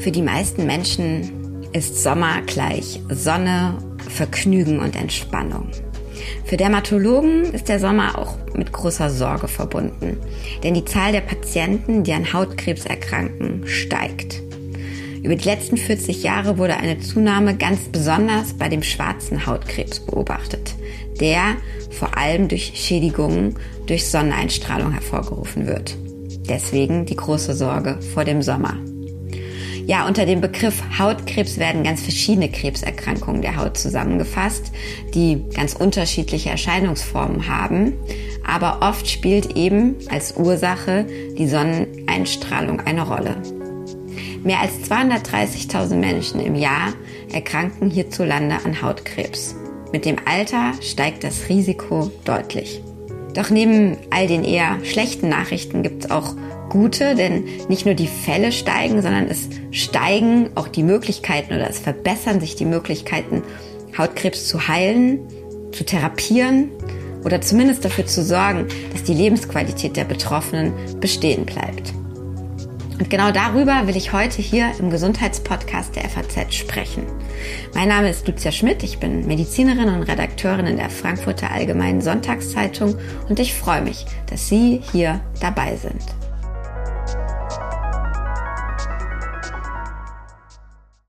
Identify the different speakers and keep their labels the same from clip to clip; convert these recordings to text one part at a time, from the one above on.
Speaker 1: Für die meisten Menschen ist Sommer gleich Sonne, Vergnügen und Entspannung. Für Dermatologen ist der Sommer auch mit großer Sorge verbunden, denn die Zahl der Patienten, die an Hautkrebs erkranken, steigt. Über die letzten 40 Jahre wurde eine Zunahme ganz besonders bei dem schwarzen Hautkrebs beobachtet, der vor allem durch Schädigungen durch Sonneneinstrahlung hervorgerufen wird. Deswegen die große Sorge vor dem Sommer. Ja, unter dem Begriff Hautkrebs werden ganz verschiedene Krebserkrankungen der Haut zusammengefasst, die ganz unterschiedliche Erscheinungsformen haben. Aber oft spielt eben als Ursache die Sonneneinstrahlung eine Rolle. Mehr als 230.000 Menschen im Jahr erkranken hierzulande an Hautkrebs. Mit dem Alter steigt das Risiko deutlich. Doch neben all den eher schlechten Nachrichten gibt es auch gute, denn nicht nur die Fälle steigen, sondern es steigen auch die Möglichkeiten oder es verbessern sich die Möglichkeiten, Hautkrebs zu heilen, zu therapieren oder zumindest dafür zu sorgen, dass die Lebensqualität der Betroffenen bestehen bleibt. Und genau darüber will ich heute hier im Gesundheitspodcast der FAZ sprechen. Mein Name ist Lucia Schmidt, ich bin Medizinerin und Redakteurin in der Frankfurter Allgemeinen Sonntagszeitung und ich freue mich, dass Sie hier dabei sind.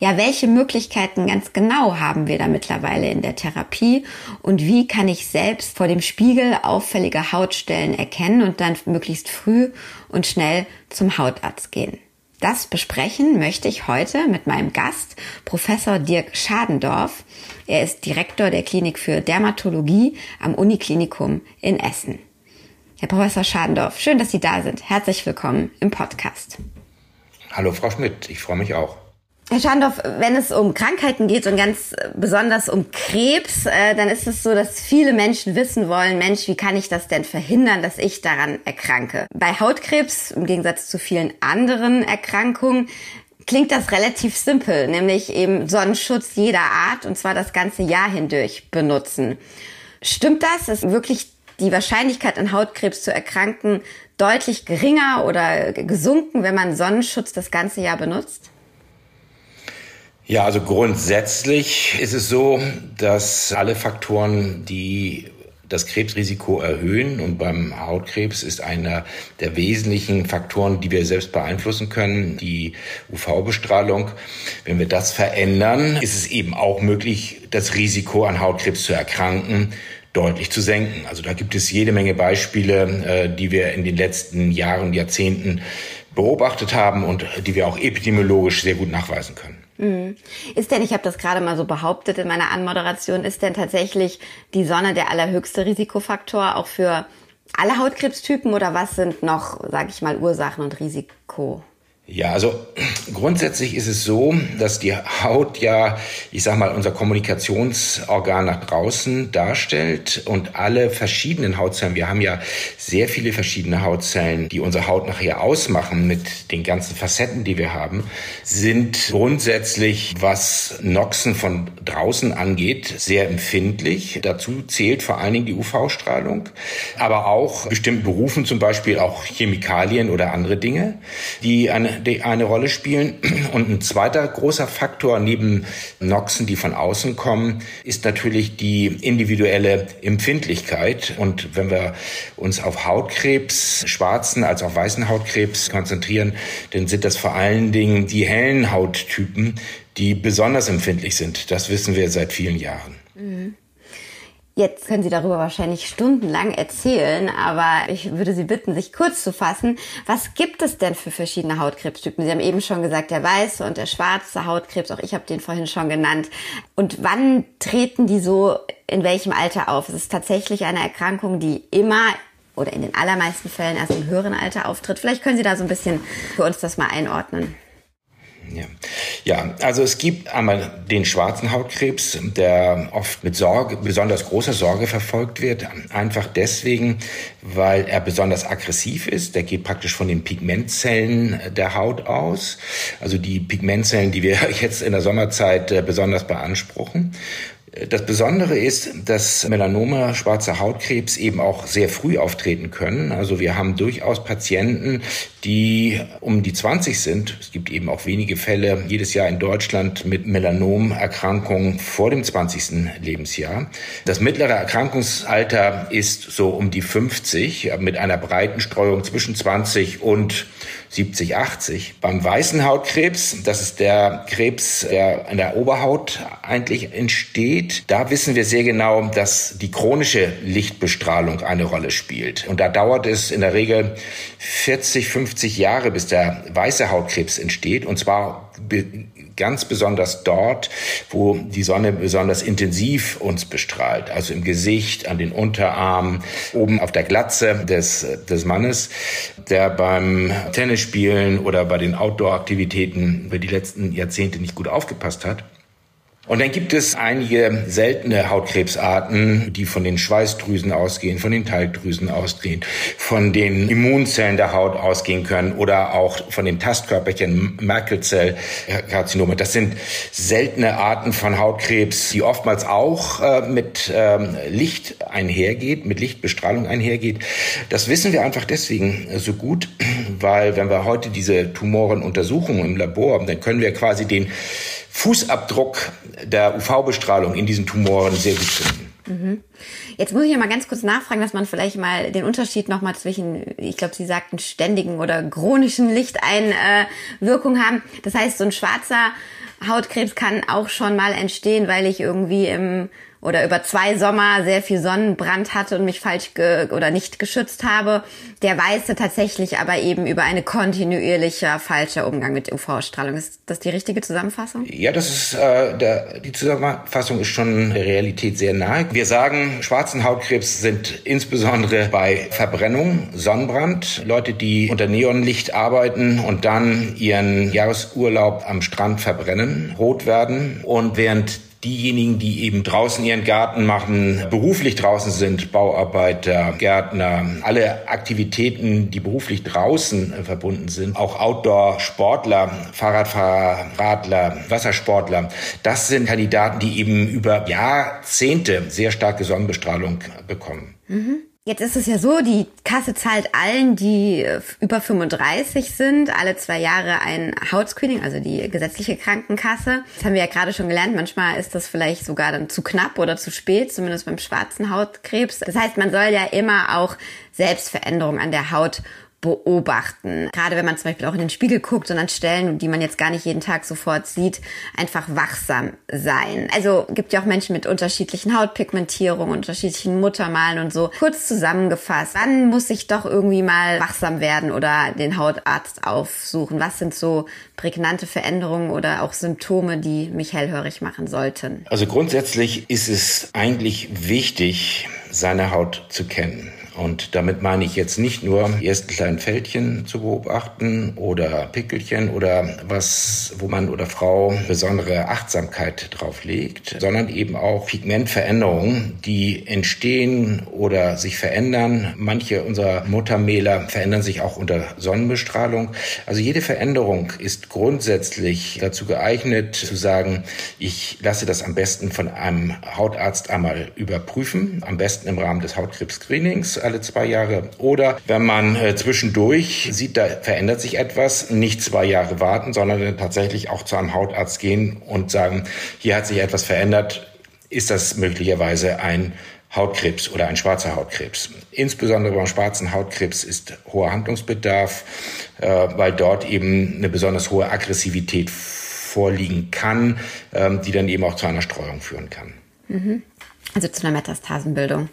Speaker 1: Ja, welche Möglichkeiten ganz genau haben wir da mittlerweile in der Therapie und wie kann ich selbst vor dem Spiegel auffällige Hautstellen erkennen und dann möglichst früh und schnell zum Hautarzt gehen? Das besprechen möchte ich heute mit meinem Gast, Professor Dirk Schadendorf. Er ist Direktor der Klinik für Dermatologie am Uniklinikum in Essen. Herr Professor Schadendorf, schön, dass Sie da sind. Herzlich willkommen im Podcast.
Speaker 2: Hallo, Frau Schmidt. Ich freue mich auch.
Speaker 1: Herr Schandorf, wenn es um Krankheiten geht und ganz besonders um Krebs, äh, dann ist es so, dass viele Menschen wissen wollen, Mensch, wie kann ich das denn verhindern, dass ich daran erkranke? Bei Hautkrebs, im Gegensatz zu vielen anderen Erkrankungen, klingt das relativ simpel, nämlich eben Sonnenschutz jeder Art und zwar das ganze Jahr hindurch benutzen. Stimmt das? Ist wirklich die Wahrscheinlichkeit an Hautkrebs zu erkranken deutlich geringer oder gesunken, wenn man Sonnenschutz das ganze Jahr benutzt?
Speaker 2: Ja, also grundsätzlich ist es so, dass alle Faktoren, die das Krebsrisiko erhöhen. Und beim Hautkrebs ist einer der wesentlichen Faktoren, die wir selbst beeinflussen können, die UV-Bestrahlung. Wenn wir das verändern, ist es eben auch möglich, das Risiko an Hautkrebs zu erkranken deutlich zu senken. Also da gibt es jede Menge Beispiele, äh, die wir in den letzten Jahren, Jahrzehnten beobachtet haben und die wir auch epidemiologisch sehr gut nachweisen können.
Speaker 1: Mhm. Ist denn, ich habe das gerade mal so behauptet in meiner Anmoderation, ist denn tatsächlich die Sonne der allerhöchste Risikofaktor auch für alle Hautkrebstypen oder was sind noch, sage ich mal, Ursachen und Risiko?
Speaker 2: Ja, also grundsätzlich ist es so, dass die Haut ja, ich sag mal, unser Kommunikationsorgan nach draußen darstellt und alle verschiedenen Hautzellen, wir haben ja sehr viele verschiedene Hautzellen, die unsere Haut nachher ausmachen mit den ganzen Facetten, die wir haben, sind grundsätzlich, was Noxen von draußen angeht, sehr empfindlich. Dazu zählt vor allen Dingen die UV-Strahlung, aber auch bestimmten Berufen, zum Beispiel auch Chemikalien oder andere Dinge, die eine die eine Rolle spielen. Und ein zweiter großer Faktor neben Noxen, die von außen kommen, ist natürlich die individuelle Empfindlichkeit. Und wenn wir uns auf Hautkrebs, schwarzen als auch weißen Hautkrebs konzentrieren, dann sind das vor allen Dingen die hellen Hauttypen, die besonders empfindlich sind. Das wissen wir seit vielen Jahren. Mhm.
Speaker 1: Jetzt können Sie darüber wahrscheinlich stundenlang erzählen, aber ich würde Sie bitten, sich kurz zu fassen. Was gibt es denn für verschiedene Hautkrebstypen? Sie haben eben schon gesagt, der weiße und der schwarze Hautkrebs, auch ich habe den vorhin schon genannt. Und wann treten die so in welchem Alter auf? Es ist tatsächlich eine Erkrankung, die immer oder in den allermeisten Fällen erst im höheren Alter auftritt. Vielleicht können Sie da so ein bisschen für uns das mal einordnen.
Speaker 2: Ja. ja, also es gibt einmal den schwarzen Hautkrebs, der oft mit Sorge, besonders großer Sorge verfolgt wird. Einfach deswegen, weil er besonders aggressiv ist. Der geht praktisch von den Pigmentzellen der Haut aus. Also die Pigmentzellen, die wir jetzt in der Sommerzeit äh, besonders beanspruchen. Das Besondere ist, dass Melanome, schwarzer Hautkrebs eben auch sehr früh auftreten können. Also wir haben durchaus Patienten, die um die 20 sind. Es gibt eben auch wenige Fälle jedes Jahr in Deutschland mit Melanomerkrankungen vor dem 20. Lebensjahr. Das mittlere Erkrankungsalter ist so um die 50 mit einer breiten Streuung zwischen 20 und 70, 80. Beim weißen Hautkrebs, das ist der Krebs, der an der Oberhaut eigentlich entsteht, da wissen wir sehr genau, dass die chronische Lichtbestrahlung eine Rolle spielt. Und da dauert es in der Regel 40, 50 Jahre, bis der weiße Hautkrebs entsteht. Und zwar ganz besonders dort, wo die Sonne besonders intensiv uns bestrahlt, also im Gesicht, an den Unterarmen, oben auf der Glatze des, des Mannes, der beim Tennisspielen oder bei den Outdoor-Aktivitäten über die letzten Jahrzehnte nicht gut aufgepasst hat. Und dann gibt es einige seltene Hautkrebsarten, die von den Schweißdrüsen ausgehen, von den Talgdrüsen ausgehen, von den Immunzellen der Haut ausgehen können oder auch von den Tastkörperchen Merkelzellkarzinome. Das sind seltene Arten von Hautkrebs, die oftmals auch äh, mit ähm, Licht einhergeht, mit Lichtbestrahlung einhergeht. Das wissen wir einfach deswegen so gut, weil wenn wir heute diese Tumoren untersuchen im Labor, dann können wir quasi den Fußabdruck der UV-Bestrahlung in diesen Tumoren sehr gut finden.
Speaker 1: Mhm. Jetzt muss ich ja mal ganz kurz nachfragen, dass man vielleicht mal den Unterschied nochmal zwischen, ich glaube, Sie sagten ständigen oder chronischen Lichteinwirkungen haben. Das heißt, so ein schwarzer Hautkrebs kann auch schon mal entstehen, weil ich irgendwie im oder über zwei Sommer sehr viel Sonnenbrand hatte und mich falsch oder nicht geschützt habe. Der weiße tatsächlich aber eben über eine kontinuierlicher falscher Umgang mit UV-Strahlung. Ist das die richtige Zusammenfassung?
Speaker 2: Ja, das ist äh, der, die Zusammenfassung ist schon der Realität sehr nahe. Wir sagen, schwarzen Hautkrebs sind insbesondere bei Verbrennung, Sonnenbrand, Leute, die unter Neonlicht arbeiten und dann ihren Jahresurlaub am Strand verbrennen, rot werden und während diejenigen, die eben draußen ihren Garten machen, beruflich draußen sind, Bauarbeiter, Gärtner, alle Aktivitäten, die beruflich draußen äh, verbunden sind, auch Outdoor-Sportler, Fahrradfahrer, Radler, Wassersportler, das sind Kandidaten, die eben über Jahrzehnte sehr starke Sonnenbestrahlung bekommen.
Speaker 1: Mhm. Jetzt ist es ja so, die Kasse zahlt allen, die äh, über 35 sind, alle zwei Jahre ein Hautscreening, also die gesetzliche Krankenkasse. Das haben wir ja gerade schon gelernt. Manchmal ist das vielleicht sogar dann zu knapp oder zu spät, zumindest beim schwarzen Hautkrebs. Das heißt, man soll ja immer auch Selbstveränderungen an der Haut beobachten. Gerade wenn man zum Beispiel auch in den Spiegel guckt und an Stellen, die man jetzt gar nicht jeden Tag sofort sieht, einfach wachsam sein. Also gibt ja auch Menschen mit unterschiedlichen Hautpigmentierungen, unterschiedlichen Muttermalen und so. Kurz zusammengefasst, wann muss ich doch irgendwie mal wachsam werden oder den Hautarzt aufsuchen? Was sind so prägnante Veränderungen oder auch Symptome, die mich hellhörig machen sollten?
Speaker 2: Also grundsätzlich ist es eigentlich wichtig, seine Haut zu kennen. Und damit meine ich jetzt nicht nur die ersten kleinen Fältchen zu beobachten oder Pickelchen oder was, wo man oder Frau besondere Achtsamkeit drauf legt, sondern eben auch Pigmentveränderungen, die entstehen oder sich verändern. Manche unserer Muttermäler verändern sich auch unter Sonnenbestrahlung. Also jede Veränderung ist grundsätzlich dazu geeignet zu sagen, ich lasse das am besten von einem Hautarzt einmal überprüfen, am besten im Rahmen des Hautkrebs-Screenings alle zwei Jahre. Oder wenn man äh, zwischendurch sieht, da verändert sich etwas, nicht zwei Jahre warten, sondern tatsächlich auch zu einem Hautarzt gehen und sagen, hier hat sich etwas verändert, ist das möglicherweise ein Hautkrebs oder ein schwarzer Hautkrebs. Insbesondere beim schwarzen Hautkrebs ist hoher Handlungsbedarf, äh, weil dort eben eine besonders hohe Aggressivität vorliegen kann, ähm, die dann eben auch zu einer Streuung führen kann.
Speaker 1: Mhm. Also zu einer Metastasenbildung,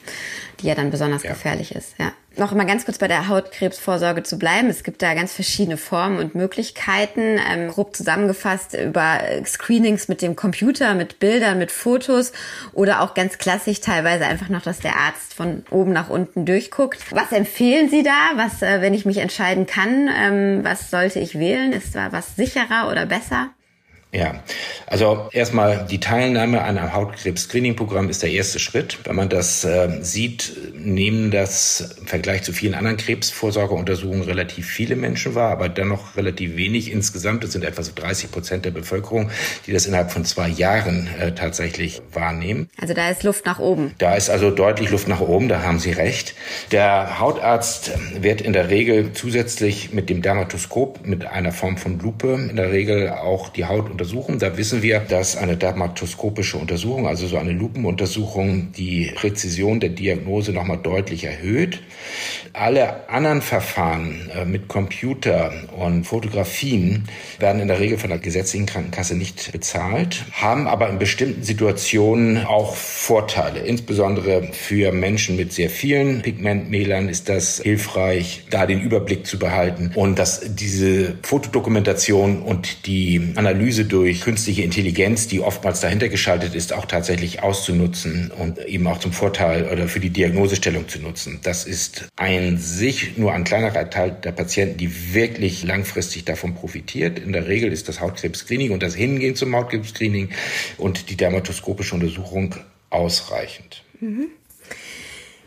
Speaker 1: die ja dann besonders ja. gefährlich ist. Ja. Noch mal ganz kurz bei der Hautkrebsvorsorge zu bleiben. Es gibt da ganz verschiedene Formen und Möglichkeiten. Ähm, grob zusammengefasst über Screenings mit dem Computer, mit Bildern, mit Fotos oder auch ganz klassisch teilweise einfach noch, dass der Arzt von oben nach unten durchguckt. Was empfehlen Sie da? Was, äh, wenn ich mich entscheiden kann, ähm, was sollte ich wählen? Ist da was sicherer oder besser?
Speaker 2: Ja, also erstmal die Teilnahme an einem Hautkrebs-Screening-Programm ist der erste Schritt. Wenn man das äh, sieht, nehmen das im Vergleich zu vielen anderen Krebsvorsorgeuntersuchungen relativ viele Menschen wahr, aber dennoch relativ wenig. Insgesamt es sind etwa so 30 Prozent der Bevölkerung, die das innerhalb von zwei Jahren äh, tatsächlich wahrnehmen.
Speaker 1: Also da ist Luft nach oben.
Speaker 2: Da ist also deutlich Luft nach oben, da haben Sie recht. Der Hautarzt wird in der Regel zusätzlich mit dem Dermatoskop, mit einer Form von Lupe, in der Regel auch die Haut untersuchen. Da wissen wir, dass eine dermatoskopische Untersuchung, also so eine Lupenuntersuchung, die Präzision der Diagnose nochmal deutlich erhöht. Alle anderen Verfahren äh, mit Computer und Fotografien werden in der Regel von der gesetzlichen Krankenkasse nicht bezahlt, haben aber in bestimmten Situationen auch Vorteile. Insbesondere für Menschen mit sehr vielen Pigmentmälern ist das hilfreich, da den Überblick zu behalten und dass diese Fotodokumentation und die Analyse durch künstliche Intelligenz, die oftmals dahinter geschaltet ist, auch tatsächlich auszunutzen und eben auch zum Vorteil oder für die Diagnosestellung zu nutzen. Das ist ein sich nur ein kleinerer Teil der Patienten, die wirklich langfristig davon profitiert. In der Regel ist das Hautkrebs-Screening und das Hingehen zum Hautkrebs-Screening und die dermatoskopische Untersuchung ausreichend. Mhm.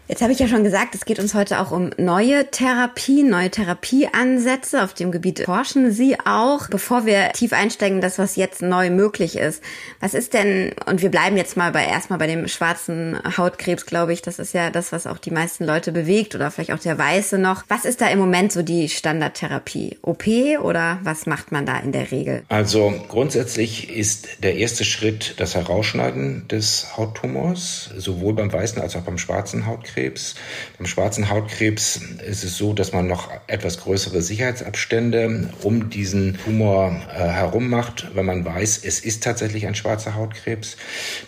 Speaker 1: Jetzt habe ich ja schon gesagt, es geht uns heute auch um neue Therapien, neue Therapieansätze. Auf dem Gebiet forschen Sie auch. Bevor wir tief einsteigen, das, was jetzt neu möglich ist. Was ist denn, und wir bleiben jetzt mal bei erstmal bei dem schwarzen Hautkrebs, glaube ich. Das ist ja das, was auch die meisten Leute bewegt oder vielleicht auch der Weiße noch. Was ist da im Moment so die Standardtherapie? OP oder was macht man da in der Regel?
Speaker 2: Also grundsätzlich ist der erste Schritt das Herausschneiden des Hauttumors, sowohl beim weißen als auch beim schwarzen Hautkrebs. Hautkrebs. Beim schwarzen Hautkrebs ist es so, dass man noch etwas größere Sicherheitsabstände um diesen Tumor äh, herum macht, wenn man weiß, es ist tatsächlich ein schwarzer Hautkrebs.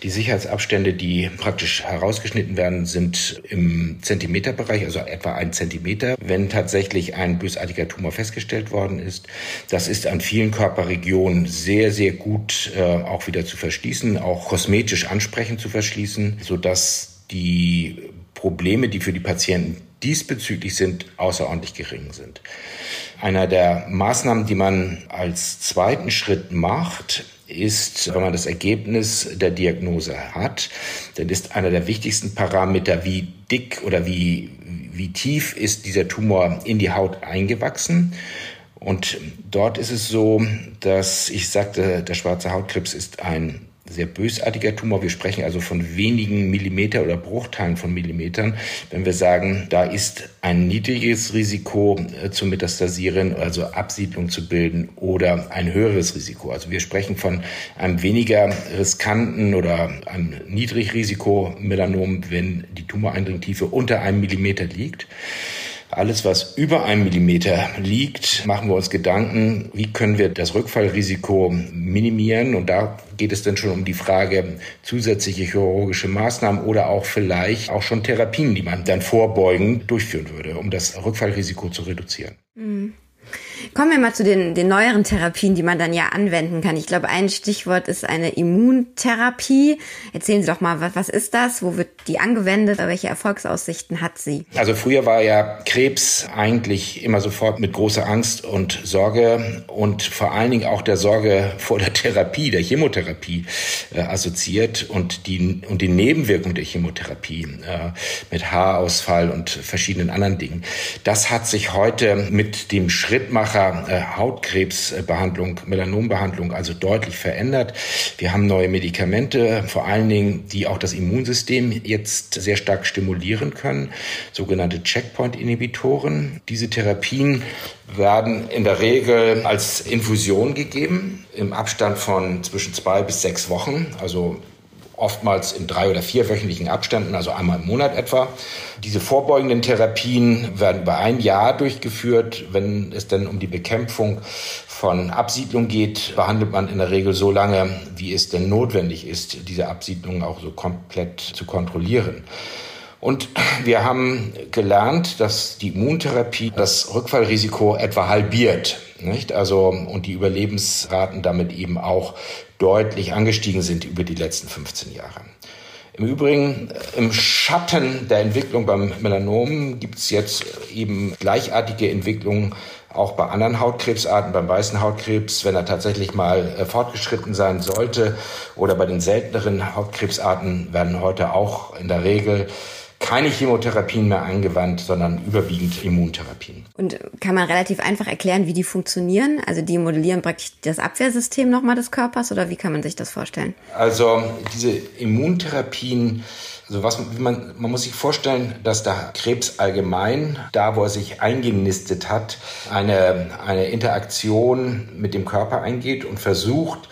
Speaker 2: Die Sicherheitsabstände, die praktisch herausgeschnitten werden, sind im Zentimeterbereich, also etwa ein Zentimeter, wenn tatsächlich ein bösartiger Tumor festgestellt worden ist. Das ist an vielen Körperregionen sehr, sehr gut äh, auch wieder zu verschließen, auch kosmetisch ansprechend zu verschließen, sodass die Probleme, die für die Patienten diesbezüglich sind, außerordentlich gering sind. Einer der Maßnahmen, die man als zweiten Schritt macht, ist, wenn man das Ergebnis der Diagnose hat, dann ist einer der wichtigsten Parameter, wie dick oder wie, wie tief ist dieser Tumor in die Haut eingewachsen. Und dort ist es so, dass ich sagte, der schwarze Hautkrebs ist ein sehr bösartiger Tumor. Wir sprechen also von wenigen Millimeter oder Bruchteilen von Millimetern. Wenn wir sagen, da ist ein niedriges Risiko äh, zu metastasieren, also Absiedlung zu bilden oder ein höheres Risiko. Also wir sprechen von einem weniger riskanten oder einem Niedrigrisiko-Melanom, wenn die Tumoreindringtiefe unter einem Millimeter liegt. Alles, was über einem Millimeter liegt, machen wir uns Gedanken, wie können wir das Rückfallrisiko minimieren. Und da geht es dann schon um die Frage zusätzliche chirurgische Maßnahmen oder auch vielleicht auch schon Therapien, die man dann vorbeugend durchführen würde, um das Rückfallrisiko zu reduzieren. Mhm.
Speaker 1: Kommen wir mal zu den, den neueren Therapien, die man dann ja anwenden kann. Ich glaube, ein Stichwort ist eine Immuntherapie. Erzählen Sie doch mal, was, was ist das? Wo wird die angewendet? Welche Erfolgsaussichten hat sie?
Speaker 2: Also früher war ja Krebs eigentlich immer sofort mit großer Angst und Sorge und vor allen Dingen auch der Sorge vor der Therapie, der Chemotherapie äh, assoziiert und die, und die Nebenwirkung der Chemotherapie äh, mit Haarausfall und verschiedenen anderen Dingen. Das hat sich heute mit dem Schrittmacher Vielfacher äh, Hautkrebsbehandlung, Melanombehandlung also deutlich verändert. Wir haben neue Medikamente, vor allen Dingen, die auch das Immunsystem jetzt sehr stark stimulieren können, sogenannte Checkpoint-Inhibitoren. Diese Therapien werden in der Regel als Infusion gegeben im Abstand von zwischen zwei bis sechs Wochen, also oftmals in drei- oder vierwöchentlichen Abständen, also einmal im Monat etwa. Diese vorbeugenden Therapien werden über ein Jahr durchgeführt. Wenn es denn um die Bekämpfung von Absiedlung geht, behandelt man in der Regel so lange, wie es denn notwendig ist, diese Absiedlung auch so komplett zu kontrollieren. Und wir haben gelernt, dass die Immuntherapie das Rückfallrisiko etwa halbiert. Nicht? Also, und die Überlebensraten damit eben auch deutlich angestiegen sind über die letzten 15 Jahre. Im Übrigen, im Schatten der Entwicklung beim Melanom gibt es jetzt eben gleichartige Entwicklungen auch bei anderen Hautkrebsarten, beim weißen Hautkrebs, wenn er tatsächlich mal äh, fortgeschritten sein sollte, oder bei den selteneren Hautkrebsarten werden heute auch in der Regel keine Chemotherapien mehr angewandt, sondern überwiegend Immuntherapien.
Speaker 1: Und kann man relativ einfach erklären, wie die funktionieren? Also die modellieren praktisch das Abwehrsystem nochmal des Körpers oder wie kann man sich das vorstellen?
Speaker 2: Also diese Immuntherapien also was man, man muss sich vorstellen, dass der Krebs allgemein, da wo er sich eingenistet hat, eine, eine Interaktion mit dem Körper eingeht und versucht,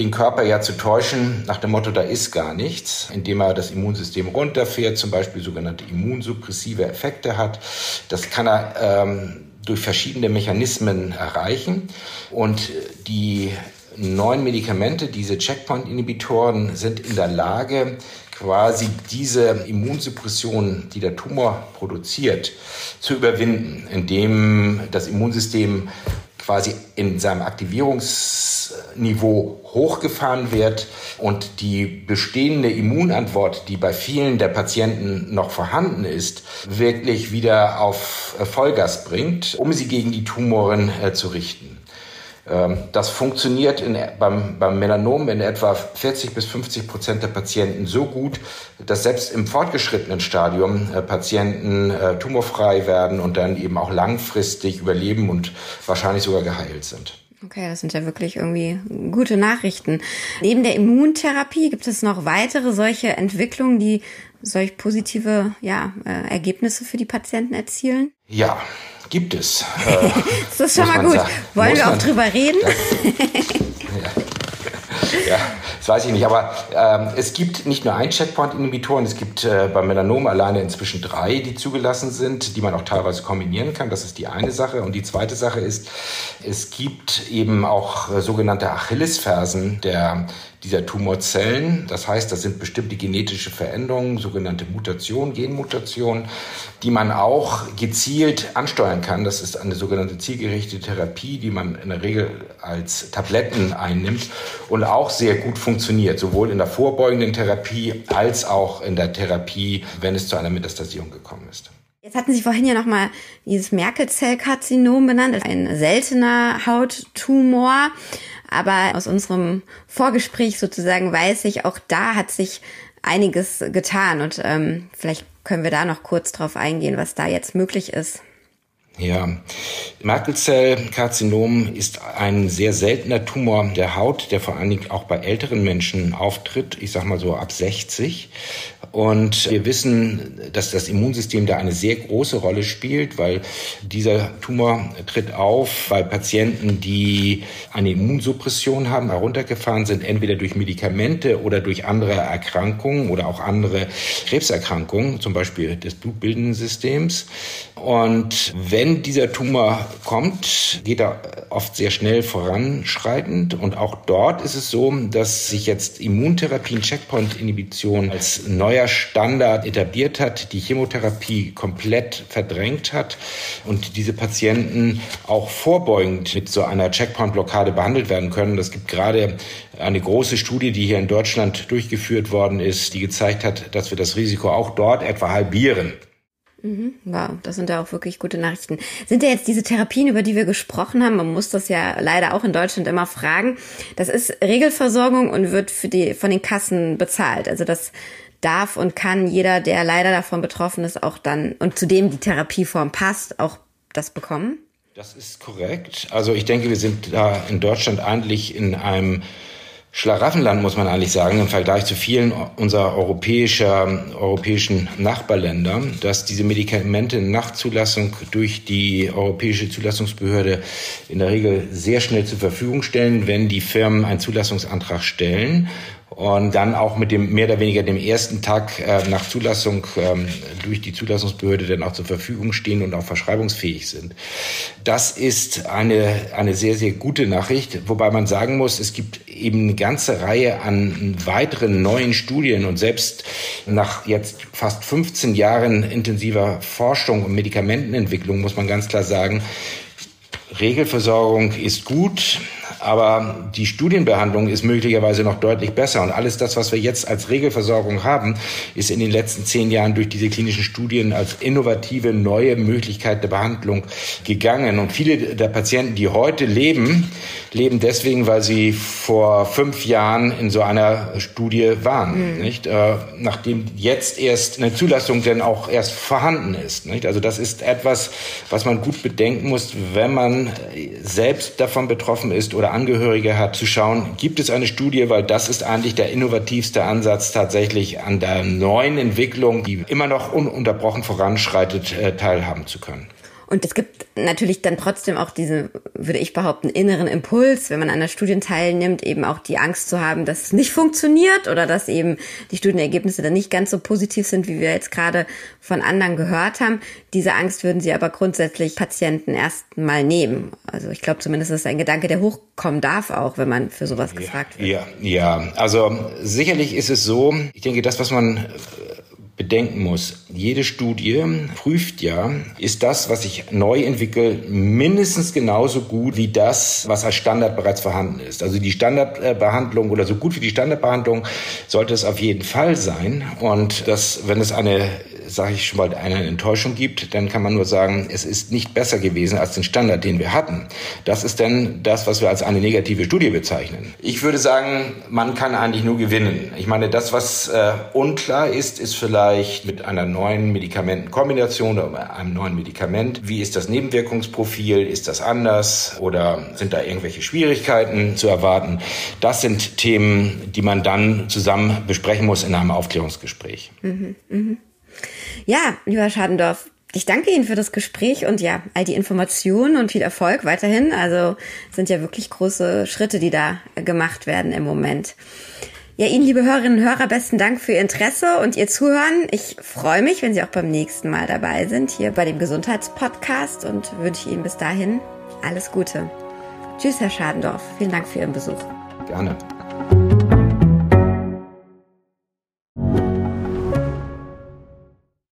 Speaker 2: den Körper ja zu täuschen nach dem Motto, da ist gar nichts, indem er das Immunsystem runterfährt, zum Beispiel sogenannte immunsuppressive Effekte hat. Das kann er ähm, durch verschiedene Mechanismen erreichen. Und die neuen Medikamente, diese Checkpoint-Inhibitoren, sind in der Lage, quasi diese Immunsuppression, die der Tumor produziert, zu überwinden, indem das Immunsystem quasi in seinem Aktivierungsniveau hochgefahren wird und die bestehende Immunantwort, die bei vielen der Patienten noch vorhanden ist, wirklich wieder auf Vollgas bringt, um sie gegen die Tumoren äh, zu richten. Ähm, das funktioniert in, beim, beim Melanom in etwa 40 bis 50 Prozent der Patienten so gut, dass selbst im fortgeschrittenen Stadium äh, Patienten äh, tumorfrei werden und dann eben auch langfristig überleben und wahrscheinlich sogar geheilt sind.
Speaker 1: Okay, das sind ja wirklich irgendwie gute Nachrichten. Neben der Immuntherapie gibt es noch weitere solche Entwicklungen, die solch positive ja, äh, Ergebnisse für die Patienten erzielen?
Speaker 2: Ja, gibt es.
Speaker 1: Äh, das ist schon mal gut. Sagen. Wollen muss wir auch drüber reden? Das,
Speaker 2: ja. ja, das weiß ich nicht. Aber ähm, es gibt nicht nur ein Checkpoint-Inhibitoren, es gibt äh, beim Melanom alleine inzwischen drei, die zugelassen sind, die man auch teilweise kombinieren kann. Das ist die eine Sache. Und die zweite Sache ist, es gibt eben auch äh, sogenannte Achillesfersen der dieser Tumorzellen. Das heißt, das sind bestimmte genetische Veränderungen, sogenannte Mutationen, Genmutationen, die man auch gezielt ansteuern kann. Das ist eine sogenannte zielgerichtete Therapie, die man in der Regel als Tabletten einnimmt und auch sehr gut funktioniert, sowohl in der vorbeugenden Therapie als auch in der Therapie, wenn es zu einer Metastasierung gekommen ist.
Speaker 1: Jetzt hatten Sie vorhin ja nochmal dieses Merkel-Zellkarzinom benannt, ein seltener Hauttumor. Aber aus unserem Vorgespräch sozusagen weiß ich, auch da hat sich einiges getan. Und ähm, vielleicht können wir da noch kurz drauf eingehen, was da jetzt möglich ist.
Speaker 2: Ja, Merkelzellkarzinom ist ein sehr seltener Tumor der Haut, der vor allen Dingen auch bei älteren Menschen auftritt, ich sag mal so ab 60. Und wir wissen, dass das Immunsystem da eine sehr große Rolle spielt, weil dieser Tumor tritt auf bei Patienten, die eine Immunsuppression haben, heruntergefahren sind, entweder durch Medikamente oder durch andere Erkrankungen oder auch andere Krebserkrankungen, zum Beispiel des blutbildenden Systems. Und wenn dieser Tumor kommt, geht er oft sehr schnell voranschreitend. Und auch dort ist es so, dass sich jetzt Immuntherapien, Checkpoint-Inhibition als neuer Standard etabliert hat, die Chemotherapie komplett verdrängt hat und diese Patienten auch vorbeugend mit so einer Checkpoint-Blockade behandelt werden können. Das gibt gerade eine große Studie, die hier in Deutschland durchgeführt worden ist, die gezeigt hat, dass wir das Risiko auch dort etwa halbieren.
Speaker 1: Mhm. Wow, das sind ja auch wirklich gute Nachrichten. Sind ja jetzt diese Therapien, über die wir gesprochen haben, man muss das ja leider auch in Deutschland immer fragen, das ist Regelversorgung und wird für die, von den Kassen bezahlt. Also das darf und kann jeder, der leider davon betroffen ist, auch dann und zu dem die Therapieform passt, auch das bekommen?
Speaker 2: Das ist korrekt. Also ich denke, wir sind da in Deutschland eigentlich in einem Schlaraffenland, muss man eigentlich sagen, im Vergleich zu vielen unserer europäischer, europäischen Nachbarländer, dass diese Medikamente nach Zulassung durch die Europäische Zulassungsbehörde in der Regel sehr schnell zur Verfügung stellen, wenn die Firmen einen Zulassungsantrag stellen und dann auch mit dem mehr oder weniger dem ersten Tag äh, nach Zulassung ähm, durch die Zulassungsbehörde dann auch zur Verfügung stehen und auch verschreibungsfähig sind. Das ist eine, eine sehr, sehr gute Nachricht, wobei man sagen muss, es gibt eben eine ganze Reihe an weiteren neuen Studien und selbst nach jetzt fast 15 Jahren intensiver Forschung und Medikamentenentwicklung muss man ganz klar sagen, Regelversorgung ist gut, aber die Studienbehandlung ist möglicherweise noch deutlich besser. Und alles das, was wir jetzt als Regelversorgung haben, ist in den letzten zehn Jahren durch diese klinischen Studien als innovative neue Möglichkeit der Behandlung gegangen. Und viele der Patienten, die heute leben, leben deswegen, weil sie vor fünf Jahren in so einer Studie waren, mhm. nicht? Äh, nachdem jetzt erst eine Zulassung denn auch erst vorhanden ist, nicht? Also das ist etwas, was man gut bedenken muss, wenn man selbst davon betroffen ist oder Angehörige hat, zu schauen, gibt es eine Studie, weil das ist eigentlich der innovativste Ansatz tatsächlich an der neuen Entwicklung, die immer noch ununterbrochen voranschreitet, äh, teilhaben zu können.
Speaker 1: Und es gibt natürlich dann trotzdem auch diesen, würde ich behaupten, inneren Impuls, wenn man an der Studien teilnimmt, eben auch die Angst zu haben, dass es nicht funktioniert oder dass eben die Studienergebnisse dann nicht ganz so positiv sind, wie wir jetzt gerade von anderen gehört haben. Diese Angst würden sie aber grundsätzlich Patienten erst mal nehmen. Also ich glaube zumindest, das ist ein Gedanke, der hochkommen darf auch, wenn man für sowas
Speaker 2: ja,
Speaker 1: gefragt wird.
Speaker 2: Ja, ja. Also sicherlich ist es so, ich denke, das, was man bedenken muss. Jede Studie prüft ja, ist das, was ich neu entwickle, mindestens genauso gut wie das, was als Standard bereits vorhanden ist. Also die Standardbehandlung oder so gut wie die Standardbehandlung sollte es auf jeden Fall sein. Und das, wenn es eine sage ich schon mal, eine Enttäuschung gibt, dann kann man nur sagen, es ist nicht besser gewesen als den Standard, den wir hatten. Das ist dann das, was wir als eine negative Studie bezeichnen. Ich würde sagen, man kann eigentlich nur gewinnen. Ich meine, das, was äh, unklar ist, ist vielleicht mit einer neuen Medikamentenkombination oder einem neuen Medikament. Wie ist das Nebenwirkungsprofil? Ist das anders? Oder sind da irgendwelche Schwierigkeiten zu erwarten? Das sind Themen, die man dann zusammen besprechen muss in einem Aufklärungsgespräch. Mhm, mh.
Speaker 1: Ja, lieber Schadendorf, ich danke Ihnen für das Gespräch und ja, all die Informationen und viel Erfolg weiterhin. Also sind ja wirklich große Schritte, die da gemacht werden im Moment. Ja, Ihnen, liebe Hörerinnen und Hörer, besten Dank für Ihr Interesse und Ihr Zuhören. Ich freue mich, wenn Sie auch beim nächsten Mal dabei sind, hier bei dem Gesundheitspodcast und wünsche Ihnen bis dahin alles Gute. Tschüss, Herr Schadendorf. Vielen Dank für Ihren Besuch.
Speaker 2: Gerne.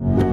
Speaker 3: you